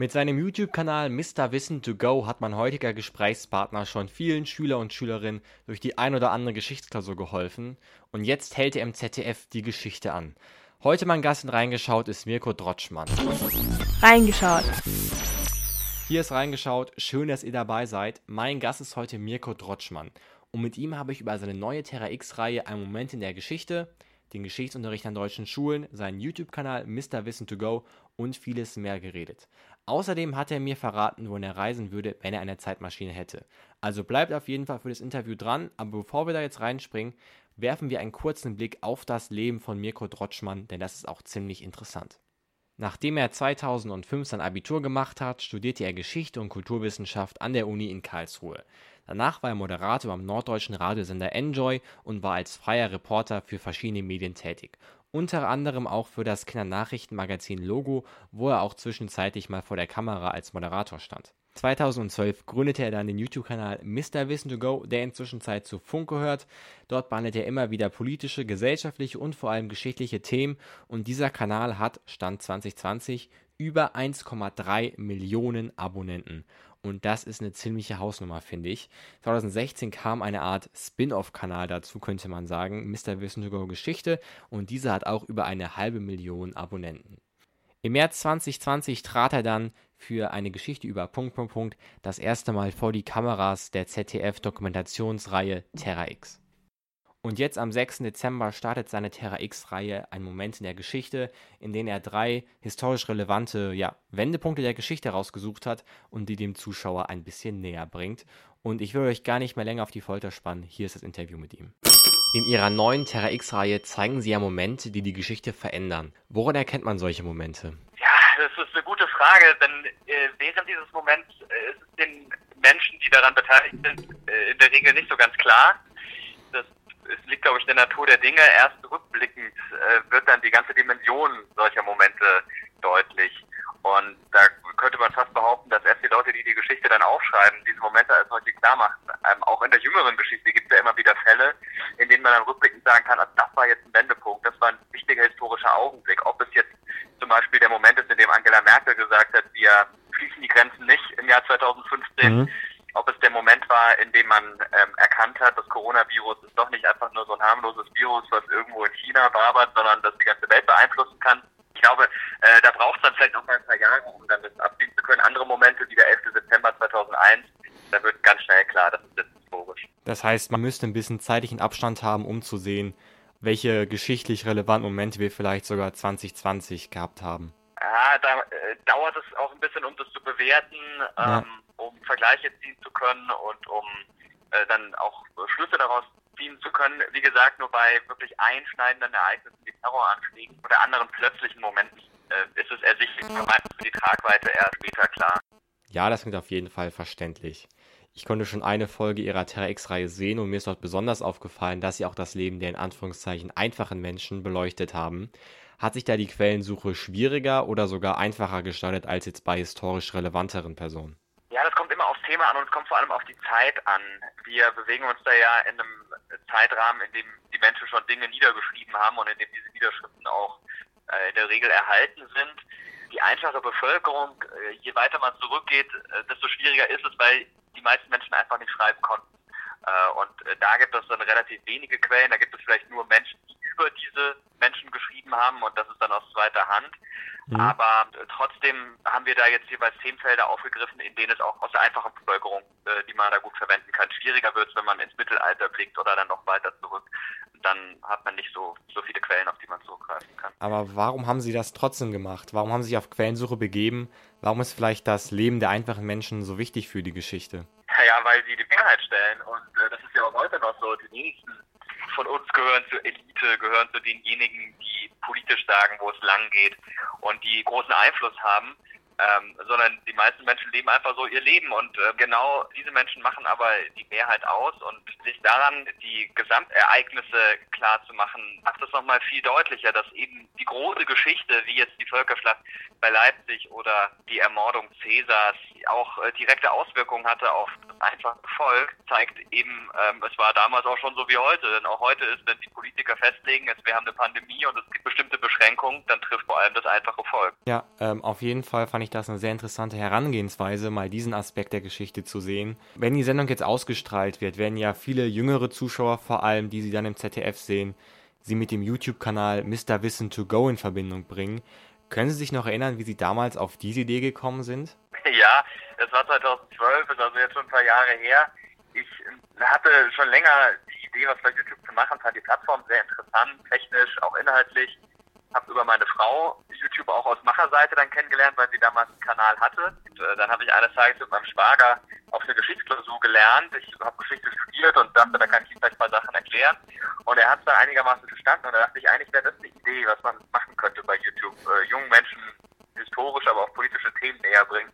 Mit seinem YouTube-Kanal Mr. Wissen to Go hat mein heutiger Gesprächspartner schon vielen Schüler und Schülerinnen durch die ein oder andere Geschichtsklausur geholfen und jetzt hält er im ZDF die Geschichte an. Heute mein Gast in Reingeschaut ist Mirko Drotschmann. Reingeschaut. Hier ist Reingeschaut, schön, dass ihr dabei seid. Mein Gast ist heute Mirko Drotschmann und mit ihm habe ich über seine neue Terra X-Reihe Ein Moment in der Geschichte, den Geschichtsunterricht an deutschen Schulen, seinen YouTube-Kanal Mr. Wissen to Go und vieles mehr geredet. Außerdem hat er mir verraten, wohin er reisen würde, wenn er eine Zeitmaschine hätte. Also bleibt auf jeden Fall für das Interview dran, aber bevor wir da jetzt reinspringen, werfen wir einen kurzen Blick auf das Leben von Mirko Drotschmann, denn das ist auch ziemlich interessant. Nachdem er 2005 sein Abitur gemacht hat, studierte er Geschichte und Kulturwissenschaft an der Uni in Karlsruhe. Danach war er Moderator am norddeutschen Radiosender Enjoy und war als freier Reporter für verschiedene Medien tätig unter anderem auch für das Kindernachrichtenmagazin Logo, wo er auch zwischenzeitlich mal vor der Kamera als Moderator stand. 2012 gründete er dann den YouTube-Kanal Mr. Wissen to Go, der inzwischen Zeit zu Funk gehört. Dort behandelt er immer wieder politische, gesellschaftliche und vor allem geschichtliche Themen und dieser Kanal hat, Stand 2020, über 1,3 Millionen Abonnenten. Und das ist eine ziemliche Hausnummer, finde ich. 2016 kam eine Art Spin-off-Kanal dazu, könnte man sagen, Mr. Wissen to Go Geschichte. Und dieser hat auch über eine halbe Million Abonnenten. Im März 2020 trat er dann für eine Geschichte über Punkt, Punkt, Punkt das erste Mal vor die Kameras der ZDF-Dokumentationsreihe Terra X. Und jetzt am 6. Dezember startet seine Terra X-Reihe Ein Moment in der Geschichte, in dem er drei historisch relevante ja, Wendepunkte der Geschichte rausgesucht hat und die dem Zuschauer ein bisschen näher bringt. Und ich will euch gar nicht mehr länger auf die Folter spannen. Hier ist das Interview mit ihm. In ihrer neuen Terra X-Reihe zeigen sie ja Momente, die die Geschichte verändern. Woran erkennt man solche Momente? Ja, das ist eine gute Frage, denn äh, während dieses Moments äh, ist es den Menschen, die daran beteiligt sind, äh, in der Regel nicht so ganz klar es liegt, glaube ich, in der Natur der Dinge. Erst rückblickend äh, wird dann die ganze Dimension solcher Momente deutlich. Und da könnte man fast behaupten, dass erst die Leute, die die Geschichte dann aufschreiben, diese Momente als solche klar machen. Ähm, auch in der jüngeren Geschichte gibt es ja immer wieder Fälle, in denen man dann rückblickend sagen kann, also das war jetzt ein Wendepunkt, das war ein wichtiger historischer Augenblick. Ob es jetzt zum Beispiel der Moment ist, in dem Angela Merkel gesagt hat, wir schließen die Grenzen nicht im Jahr 2015. Mhm ob es der Moment war, in dem man ähm, erkannt hat, das Coronavirus ist doch nicht einfach nur so ein harmloses Virus, was irgendwo in Wabert, sondern das die ganze Welt beeinflussen kann. Ich glaube, äh, da braucht es dann vielleicht noch mal ein paar Jahre, um dann das abziehen zu können. Andere Momente, wie der 11. September 2001, da wird ganz schnell klar, das ist jetzt historisch. Das heißt, man müsste ein bisschen zeitlichen Abstand haben, um zu sehen, welche geschichtlich relevanten Momente wir vielleicht sogar 2020 gehabt haben. Ja, da äh, dauert es auch ein bisschen, um das zu bewerten. Ja. Ähm, um Vergleiche ziehen zu können und um äh, dann auch Schlüsse daraus ziehen zu können. Wie gesagt, nur bei wirklich einschneidenden Ereignissen wie Terroranschlägen oder anderen plötzlichen Momenten äh, ist es ersichtlich, meistens für die Tragweite erst später klar. Ja, das klingt auf jeden Fall verständlich. Ich konnte schon eine Folge ihrer Terra X-Reihe sehen und mir ist dort besonders aufgefallen, dass sie auch das Leben der in Anführungszeichen einfachen Menschen beleuchtet haben. Hat sich da die Quellensuche schwieriger oder sogar einfacher gestaltet als jetzt bei historisch relevanteren Personen? Ja, das kommt immer aufs Thema an und es kommt vor allem auf die Zeit an. Wir bewegen uns da ja in einem Zeitrahmen, in dem die Menschen schon Dinge niedergeschrieben haben und in dem diese Niederschriften auch äh, in der Regel erhalten sind. Die einfache Bevölkerung, äh, je weiter man zurückgeht, äh, desto schwieriger ist es, weil die meisten Menschen einfach nicht schreiben konnten. Äh, und äh, da gibt es dann relativ wenige Quellen. Da gibt es vielleicht nur Menschen, die über diese Menschen geschrieben haben und das ist dann aus zweiter Hand. Mhm. Aber äh, trotzdem haben wir da jetzt jeweils Themenfelder aufgegriffen, in denen es auch aus der einfachen Bevölkerung, äh, die man da gut verwenden kann, schwieriger wird, wenn man ins Mittelalter blickt oder dann noch weiter zurück. Dann hat man nicht so, so viele Quellen, auf die man zurückgreifen kann. Aber warum haben Sie das trotzdem gemacht? Warum haben Sie sich auf Quellensuche begeben? Warum ist vielleicht das Leben der einfachen Menschen so wichtig für die Geschichte? Ja, weil sie die Mehrheit stellen. Und äh, das ist ja auch heute noch so. Die wenigsten von uns gehören zur Elite, gehören zu denjenigen, die politisch sagen, wo es lang geht und die großen Einfluss haben. Ähm, sondern die meisten Menschen leben einfach so ihr Leben und äh, genau diese Menschen machen aber die Mehrheit aus und sich daran die Gesamtereignisse klar zu machen, macht es nochmal viel deutlicher, dass eben die große Geschichte, wie jetzt die Völkerschlacht bei Leipzig oder die Ermordung Cäsars, auch äh, direkte Auswirkungen hatte auf das einfach Erfolg zeigt eben, ähm, es war damals auch schon so wie heute. Denn auch heute ist, wenn die Politiker festlegen, es, wir haben eine Pandemie und es gibt bestimmte Beschränkungen, dann trifft vor allem das einfache Volk. Ja, ähm, auf jeden Fall fand ich das eine sehr interessante Herangehensweise, mal diesen Aspekt der Geschichte zu sehen. Wenn die Sendung jetzt ausgestrahlt wird, werden ja viele jüngere Zuschauer vor allem, die sie dann im ZDF sehen, sie mit dem YouTube-Kanal Mr. Wissen to Go in Verbindung bringen. Können Sie sich noch erinnern, wie Sie damals auf diese Idee gekommen sind? Ja, das war 2012, ist also jetzt schon ein paar Jahre her. Ich hatte schon länger die Idee, was bei YouTube zu machen, fand die Plattform sehr interessant, technisch, auch inhaltlich. Habe über meine Frau YouTube auch aus Macherseite dann kennengelernt, weil sie damals einen Kanal hatte. Und, äh, dann habe ich eines Tages mit meinem Schwager auf eine Geschichtsklausur gelernt. Ich habe Geschichte studiert und dachte, da kann ich ihm vielleicht ein paar Sachen erklären. Und er hat es da einigermaßen verstanden und da dachte ich, eigentlich wäre das eine Idee, was man machen könnte bei YouTube. Äh, jungen Menschen historische, aber auch politische Themen näher bringen.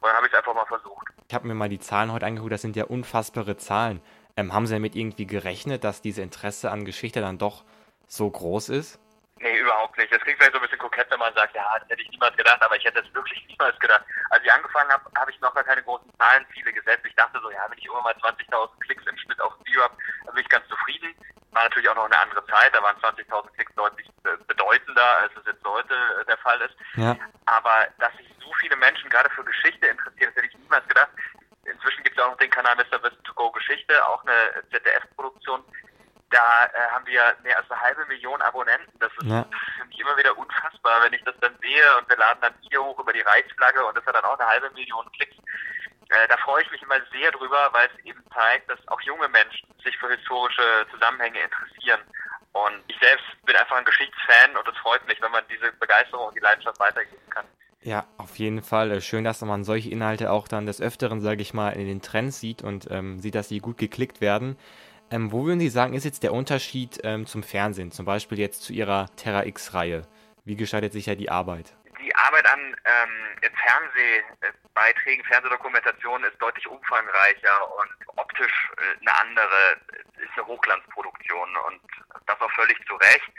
Und dann habe ich es einfach mal versucht. Ich habe mir mal die Zahlen heute angeguckt, das sind ja unfassbare Zahlen. Ähm, haben Sie damit irgendwie gerechnet, dass diese Interesse an Geschichte dann doch so groß ist? Nee, überhaupt nicht. Das klingt vielleicht so ein bisschen kokett, wenn man sagt, ja, das hätte ich niemals gedacht, aber ich hätte es wirklich niemals gedacht. Als ich angefangen habe, habe ich noch gar keine großen Zahlenziele gesetzt. Ich dachte so, ja, wenn ich irgendwann mal 20.000 Klicks im Schnitt auf Video habe, dann bin ich ganz zufrieden. War natürlich auch noch eine andere Zeit, da waren 20.000 Klicks deutlich äh, bedeutender, als es jetzt heute äh, der Fall ist. Ja. Aber dass sich so viele Menschen gerade für Geschichte interessieren, das hätte ich niemals gedacht. Inzwischen gibt es auch noch den Kanal Mr. Wissen to Go Geschichte, auch eine ZDF-Produktion. Da äh, haben wir mehr als eine halbe Million Abonnenten. Das ist ja. für mich immer wieder unfassbar, wenn ich das dann sehe und wir laden dann Video hoch über die Reichsflagge und das hat dann auch eine halbe Million Klicks. Äh, da freue ich mich immer sehr drüber, weil es eben zeigt, dass auch junge Menschen sich für historische Zusammenhänge interessieren. Und ich selbst bin einfach ein Geschichtsfan und es freut mich, wenn man diese Begeisterung und die Leidenschaft weitergeben kann. Ja, auf jeden Fall. Äh, schön, dass man solche Inhalte auch dann des Öfteren, sage ich mal, in den Trends sieht und ähm, sieht, dass sie gut geklickt werden. Ähm, wo würden Sie sagen, ist jetzt der Unterschied ähm, zum Fernsehen, zum Beispiel jetzt zu Ihrer Terra X-Reihe? Wie gestaltet sich ja die Arbeit? Arbeit an ähm, Fernsehbeiträgen, Fernsehdokumentationen ist deutlich umfangreicher und optisch äh, eine andere, ist eine Hochglanzproduktion und das auch völlig zu Recht.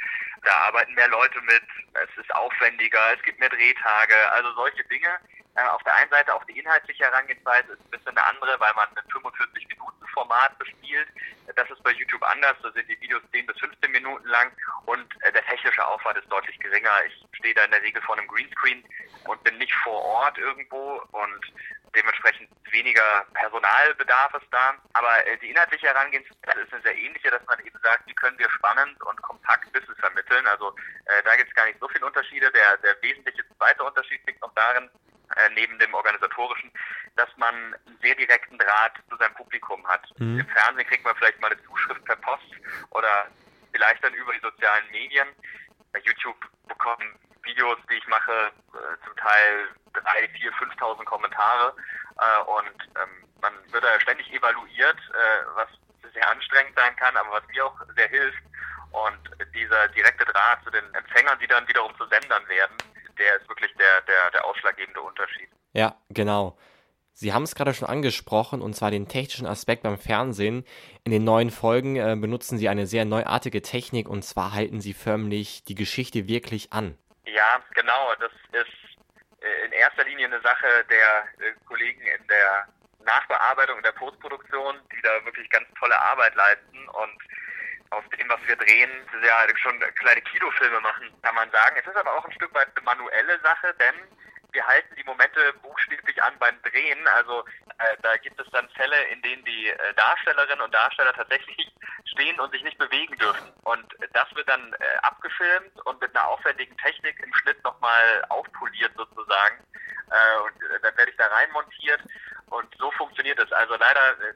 Da arbeiten mehr Leute mit, es ist aufwendiger, es gibt mehr Drehtage, also solche Dinge. Äh, auf der einen Seite auch die inhaltliche Herangehensweise ist ein bisschen eine andere, weil man ein 45 Minuten Format bespielt. Das ist bei YouTube anders, da sind die Videos 10 bis 15 Minuten lang und äh, der technische Aufwand ist deutlich geringer. Ich stehe da in der Regel vor einem Greenscreen und bin nicht vor Ort irgendwo und dementsprechend weniger Personalbedarf ist da. Aber äh, die inhaltliche Herangehensweise ist eine sehr ähnliche, dass man eben sagt, wie können wir spannend und kompakt Wissen vermitteln. Also äh, da gibt es gar nicht so viele Unterschiede. Der, der wesentliche zweite Unterschied liegt noch darin, äh, neben dem organisatorischen, dass man einen sehr direkten Draht zu seinem Publikum hat. Mhm. Im Fernsehen kriegt man vielleicht mal eine Zuschrift per Post oder vielleicht dann über die sozialen Medien. Bei YouTube bekommen Videos, die ich mache, äh, zum Teil drei, vier, 5.000 Kommentare äh, und ähm, man wird da ständig evaluiert, was sehr anstrengend sein kann, aber was mir auch sehr hilft. Und dieser direkte Draht zu den Empfängern, die dann wiederum zu Sendern werden, der ist wirklich der ausschlaggebende Unterschied. Ja, genau. Sie haben es gerade schon angesprochen, und zwar den technischen Aspekt beim Fernsehen. In den neuen Folgen äh, benutzen Sie eine sehr neuartige Technik, und zwar halten Sie förmlich die Geschichte wirklich an. Ja, genau. Das ist äh, in erster Linie eine Sache der äh, Kollegen in der Nachbearbeitung, in der Postproduktion, die da wirklich ganz tolle Arbeit leisten und aus dem, was wir drehen, ja schon kleine Kinofilme machen, kann man sagen. Es ist aber auch ein Stück weit eine manuelle Sache, denn wir halten die Momente buchstäblich an beim Drehen. Also äh, da gibt es dann Fälle, in denen die äh, Darstellerinnen und Darsteller tatsächlich stehen und sich nicht bewegen dürfen. Und das wird dann äh, abgefilmt und mit einer aufwendigen Technik im Schnitt nochmal aufpoliert sozusagen. Äh, und äh, dann werde ich da rein montiert und so funktioniert es. Also leider äh,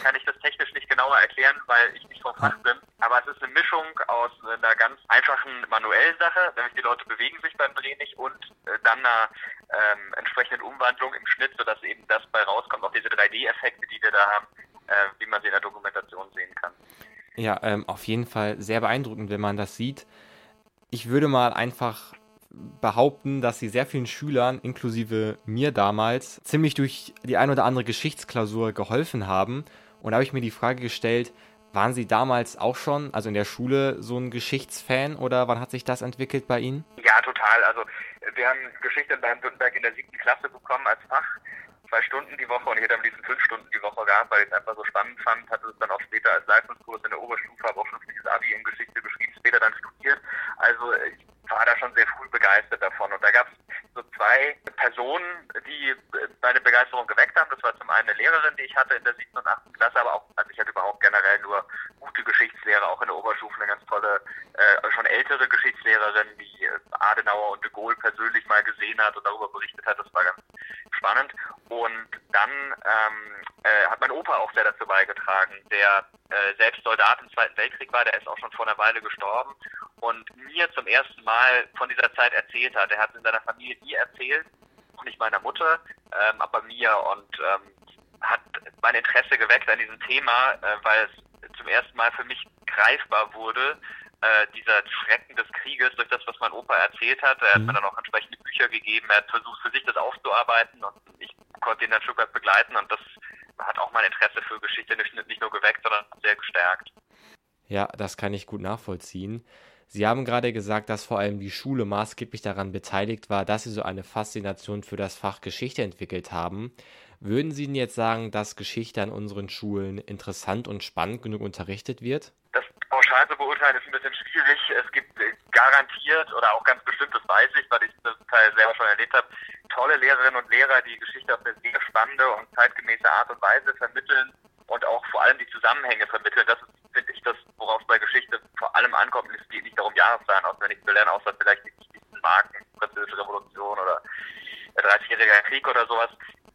kann ich das technisch nicht genauer erklären, weil ich nicht vom Fach bin. Aber es ist eine Mischung aus einer ganz einfachen manuellen Sache, nämlich die Leute bewegen sich beim Dreh nicht und äh, dann einer ähm, entsprechenden Umwandlung im Schnitt, sodass eben das bei rauskommt, auch diese 3D-Effekte, die wir da haben, äh, wie man sie in der Dokumentation sehen kann. Ja, ähm, auf jeden Fall sehr beeindruckend, wenn man das sieht. Ich würde mal einfach behaupten, dass sie sehr vielen Schülern, inklusive mir damals, ziemlich durch die ein oder andere Geschichtsklausur geholfen haben. Und da habe ich mir die Frage gestellt, waren Sie damals auch schon, also in der Schule, so ein Geschichtsfan oder wann hat sich das entwickelt bei Ihnen? Ja, total. Also wir haben Geschichte in Baden-Württemberg in der siebten Klasse bekommen als Fach zwei Stunden die Woche und ich hätte am liebsten fünf Stunden die Woche gehabt, weil ich es einfach so spannend fand, hatte es dann auch später als Leistungskurs in der Oberstufe, habe auch schriftliches Abi in Geschichte geschrieben, später dann studiert. Also ich war da schon sehr früh begeistert davon. Und da gab es so zwei Personen, die meine Begeisterung geweckt haben. Das war zum einen eine Lehrerin, die ich hatte in der siebten und achten Klasse, aber auch, also ich hatte überhaupt generell nur gute Geschichtslehrer, auch in der Oberstufe eine ganz tolle, äh, schon ältere Geschichtslehrerin, die äh, Adenauer und de Gaulle persönlich mal gesehen hat und darüber berichtet hat. Das war ganz spannend. Und dann ähm, äh, hat mein Opa auch sehr dazu beigetragen, der äh, selbst Soldat im Zweiten Weltkrieg war, der ist auch schon vor einer Weile gestorben und mir zum ersten Mal von dieser Zeit erzählt hat. Er hat es in seiner Familie nie erzählt, auch nicht meiner Mutter, ähm, aber mir und ähm, hat mein Interesse geweckt an diesem Thema, äh, weil es zum ersten Mal für mich greifbar wurde, äh, dieser Schrecken des Krieges durch das, was mein Opa erzählt hat. Er hat mhm. mir dann auch entsprechende Bücher gegeben. Er hat versucht, für sich das aufzuarbeiten und ich konnte ihn dann Stück weit begleiten und das hat auch mein Interesse für Geschichte nicht nur geweckt, sondern sehr gestärkt. Ja, das kann ich gut nachvollziehen. Sie haben gerade gesagt, dass vor allem die Schule maßgeblich daran beteiligt war, dass Sie so eine Faszination für das Fach Geschichte entwickelt haben. Würden Sie denn jetzt sagen, dass Geschichte an unseren Schulen interessant und spannend genug unterrichtet wird? Pauschal zu beurteilen ist ein bisschen schwierig. Es gibt garantiert oder auch ganz bestimmt, das weiß ich, weil ich das Teil selber schon erlebt habe, tolle Lehrerinnen und Lehrer, die Geschichte auf eine sehr spannende und zeitgemäße Art und Weise vermitteln und auch vor allem die Zusammenhänge vermitteln. Das ist, finde ich, das, worauf es bei Geschichte vor allem ankommt. Es geht nicht darum, Jahreszahlen auswendig zu lernen, außer vielleicht die wichtigsten Marken, Französische Revolution oder der 30-jährige Krieg oder sowas.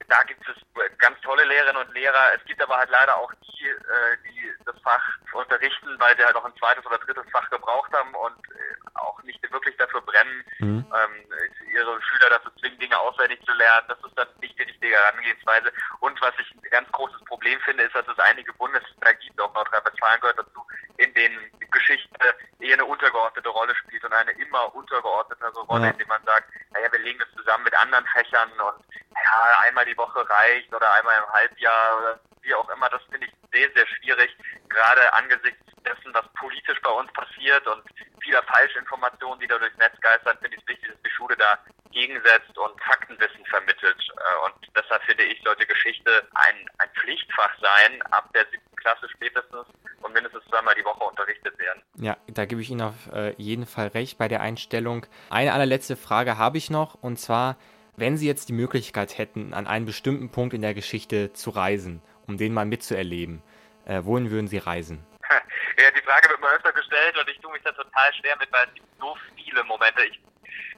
Da gibt es ganz tolle Lehrerinnen und Lehrer. Es gibt aber halt leider auch die, äh, die das Fach unterrichten, weil sie halt auch ein zweites oder drittes Fach gebraucht haben und äh, auch nicht wirklich dafür brennen, mhm. ähm, ihre Schüler dazu zwingen, Dinge auswendig zu lernen. Das ist dann nicht die richtige Herangehensweise. Und was ich ein ganz großes Problem finde, ist, dass es einige Bundesländer gibt, auch Nordrhein-Westfalen gehört dazu, in denen Geschichte eher eine untergeordnete Rolle spielt und eine immer untergeordnete Rolle, ja. indem man sagt, naja, wir legen das zusammen mit anderen Fächern und ja, einmal die Woche reicht oder einmal im Halbjahr oder wie auch immer. Das finde ich sehr, sehr schwierig, gerade angesichts dessen, was politisch bei uns passiert und vieler Falschinformationen, die da durchs Netz geistern, finde ich es wichtig, dass die Schule da gegensetzt und Faktenwissen vermittelt. Äh, und deshalb finde ich, sollte Geschichte ein, ein Pflichtfach sein, ab der siebten Klasse spätestens und mindestens zweimal die Woche unterrichtet werden. Ja, da gebe ich Ihnen auf äh, jeden Fall recht bei der Einstellung. Eine allerletzte Frage habe ich noch und zwar, wenn Sie jetzt die Möglichkeit hätten, an einen bestimmten Punkt in der Geschichte zu reisen, um den mal mitzuerleben, äh, wohin würden Sie reisen? Ja, die Frage wird mir öfter gestellt und ich tue mich da total schwer mit, weil es gibt so viele Momente. Ich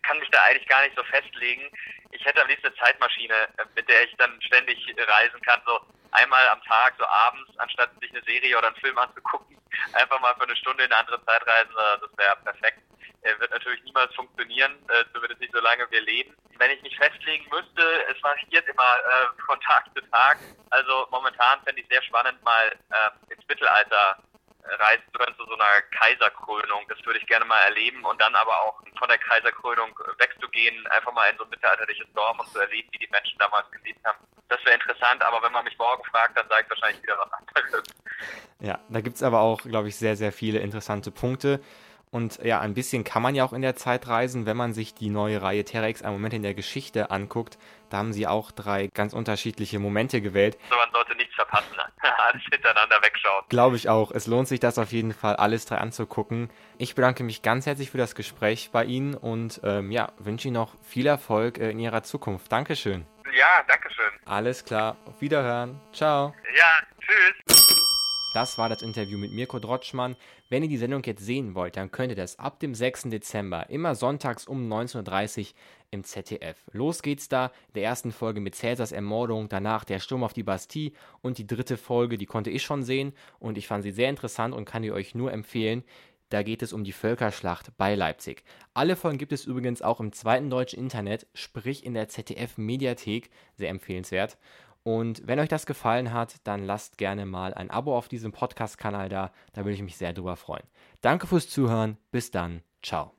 kann mich da eigentlich gar nicht so festlegen. Ich hätte am liebsten eine Zeitmaschine, äh, mit der ich dann ständig reisen kann, so einmal am Tag, so abends, anstatt sich eine Serie oder einen Film anzugucken, einfach mal für eine Stunde in eine andere Zeit reisen, äh, das wäre perfekt. Er wird natürlich niemals funktionieren, äh, zumindest nicht solange wir leben. Wenn ich mich festlegen müsste, es variiert immer äh, von Tag zu Tag. Also momentan fände ich sehr spannend, mal äh, ins Mittelalter reisen zu können zu so einer Kaiserkrönung. Das würde ich gerne mal erleben und dann aber auch von der Kaiserkrönung wegzugehen, einfach mal in so ein mittelalterliches Dorf und zu erleben, wie die Menschen damals gelebt haben. Das wäre interessant, aber wenn man mich morgen fragt, dann sage ich wahrscheinlich wieder was anderes. Ja, da gibt es aber auch, glaube ich, sehr, sehr viele interessante Punkte. Und ja, ein bisschen kann man ja auch in der Zeit reisen, wenn man sich die neue Reihe Terra X ein Moment in der Geschichte anguckt. Da haben sie auch drei ganz unterschiedliche Momente gewählt. So, man sollte nichts verpassen, alles hintereinander wegschauen. Glaube ich auch. Es lohnt sich das auf jeden Fall, alles drei anzugucken. Ich bedanke mich ganz herzlich für das Gespräch bei Ihnen und ähm, ja, wünsche Ihnen noch viel Erfolg äh, in Ihrer Zukunft. Dankeschön. Ja, Dankeschön. Alles klar. Auf Wiederhören. Ciao. Ja, tschüss. Das war das Interview mit Mirko Drotschmann. Wenn ihr die Sendung jetzt sehen wollt, dann könnt ihr das ab dem 6. Dezember immer sonntags um 19.30 Uhr im ZDF. Los geht's da, der ersten Folge mit Cäsars Ermordung, danach der Sturm auf die Bastille und die dritte Folge, die konnte ich schon sehen und ich fand sie sehr interessant und kann die euch nur empfehlen. Da geht es um die Völkerschlacht bei Leipzig. Alle Folgen gibt es übrigens auch im zweiten deutschen Internet, sprich in der ZDF-Mediathek, sehr empfehlenswert. Und wenn euch das gefallen hat, dann lasst gerne mal ein Abo auf diesem Podcast-Kanal da. Da würde ich mich sehr drüber freuen. Danke fürs Zuhören. Bis dann. Ciao.